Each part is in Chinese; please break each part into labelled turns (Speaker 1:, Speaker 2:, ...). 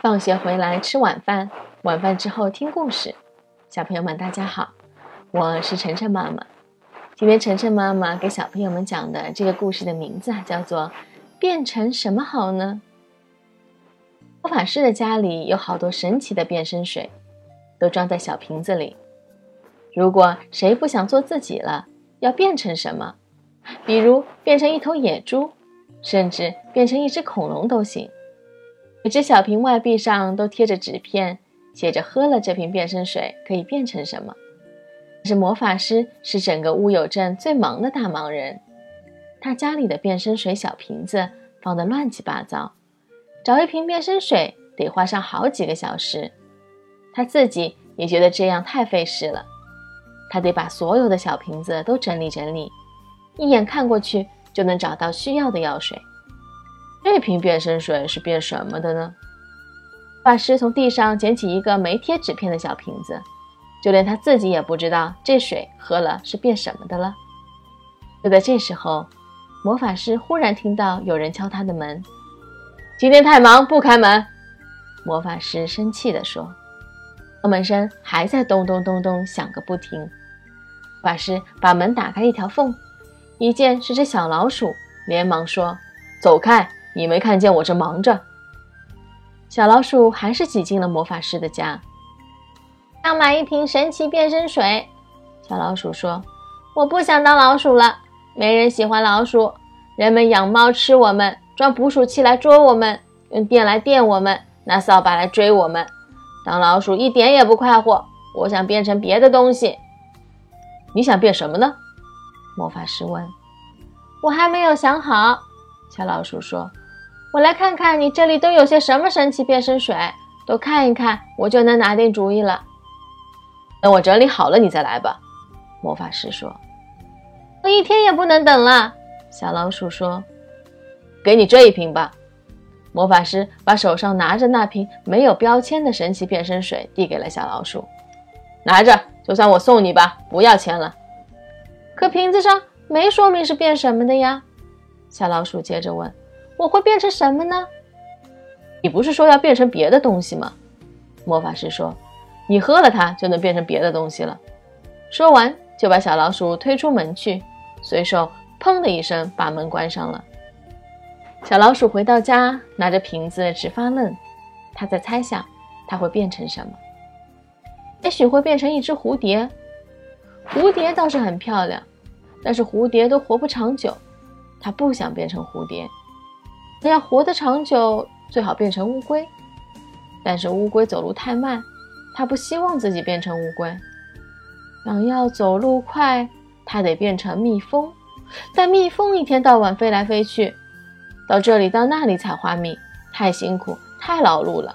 Speaker 1: 放学回来吃晚饭，晚饭之后听故事。小朋友们，大家好，我是晨晨妈妈。今天晨晨妈妈给小朋友们讲的这个故事的名字啊，叫做《变成什么好呢》。魔法师的家里有好多神奇的变身水，都装在小瓶子里。如果谁不想做自己了，要变成什么？比如变成一头野猪，甚至变成一只恐龙都行。每只小瓶外壁上都贴着纸片，写着“喝了这瓶变身水可以变成什么”。可是魔法师是整个乌有镇最忙的大忙人，他家里的变身水小瓶子放得乱七八糟，找一瓶变身水得花上好几个小时。他自己也觉得这样太费事了，他得把所有的小瓶子都整理整理，一眼看过去就能找到需要的药水。这瓶变身水是变什么的呢？法师从地上捡起一个没贴纸片的小瓶子，就连他自己也不知道这水喝了是变什么的了。就在这时候，魔法师忽然听到有人敲他的门。今天太忙，不开门。魔法师生气地说。敲门声还在咚咚咚咚响个不停。法师把门打开一条缝，一见是只小老鼠，连忙说：“走开。”你没看见我正忙着？小老鼠还是挤进了魔法师的家。要买一瓶神奇变身水。小老鼠说：“我不想当老鼠了，没人喜欢老鼠。人们养猫吃我们，装捕鼠器来捉我们，用电来电我们，拿扫把来追我们。当老鼠一点也不快活。我想变成别的东西。你想变什么呢？”魔法师问。“我还没有想好。”小老鼠说。我来看看你这里都有些什么神奇变身水，都看一看，我就能拿定主意了。等我整理好了，你再来吧。”魔法师说。“我一天也不能等了。”小老鼠说。“给你这一瓶吧。”魔法师把手上拿着那瓶没有标签的神奇变身水递给了小老鼠。“拿着，就算我送你吧，不要钱了。”可瓶子上没说明是变什么的呀。小老鼠接着问。我会变成什么呢？你不是说要变成别的东西吗？魔法师说：“你喝了它就能变成别的东西了。”说完就把小老鼠推出门去，随手“砰”的一声把门关上了。小老鼠回到家，拿着瓶子直发愣。他在猜想，它会变成什么？也许会变成一只蝴蝶。蝴蝶倒是很漂亮，但是蝴蝶都活不长久。他不想变成蝴蝶。要活得长久，最好变成乌龟。但是乌龟走路太慢，他不希望自己变成乌龟。想要走路快，他得变成蜜蜂。但蜜蜂一天到晚飞来飞去，到这里到那里采花蜜，太辛苦，太劳碌了。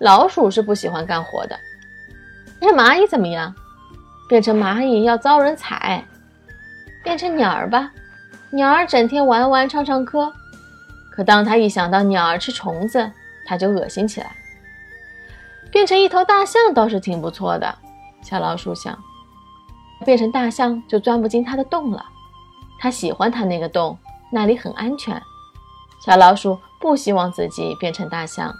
Speaker 1: 老鼠是不喜欢干活的。那蚂蚁怎么样？变成蚂蚁要遭人踩。变成鸟儿吧，鸟儿整天玩玩唱唱歌。可当他一想到鸟儿吃虫子，他就恶心起来。变成一头大象倒是挺不错的，小老鼠想。变成大象就钻不进它的洞了。它喜欢它那个洞，那里很安全。小老鼠不希望自己变成大象。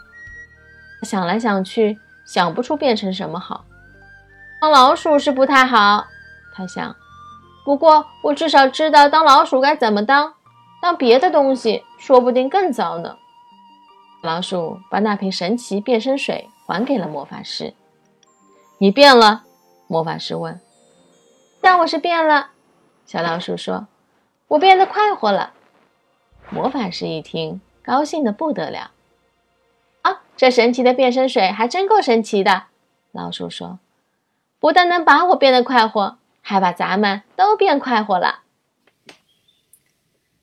Speaker 1: 想来想去，想不出变成什么好。当老鼠是不太好，他想。不过我至少知道当老鼠该怎么当。当别的东西说不定更糟呢。老鼠把那瓶神奇变身水还给了魔法师。你变了？魔法师问。但我是变了。小老鼠说：“我变得快活了。”魔法师一听，高兴的不得了。啊，这神奇的变身水还真够神奇的。老鼠说：“不但能把我变得快活，还把咱们都变快活了。”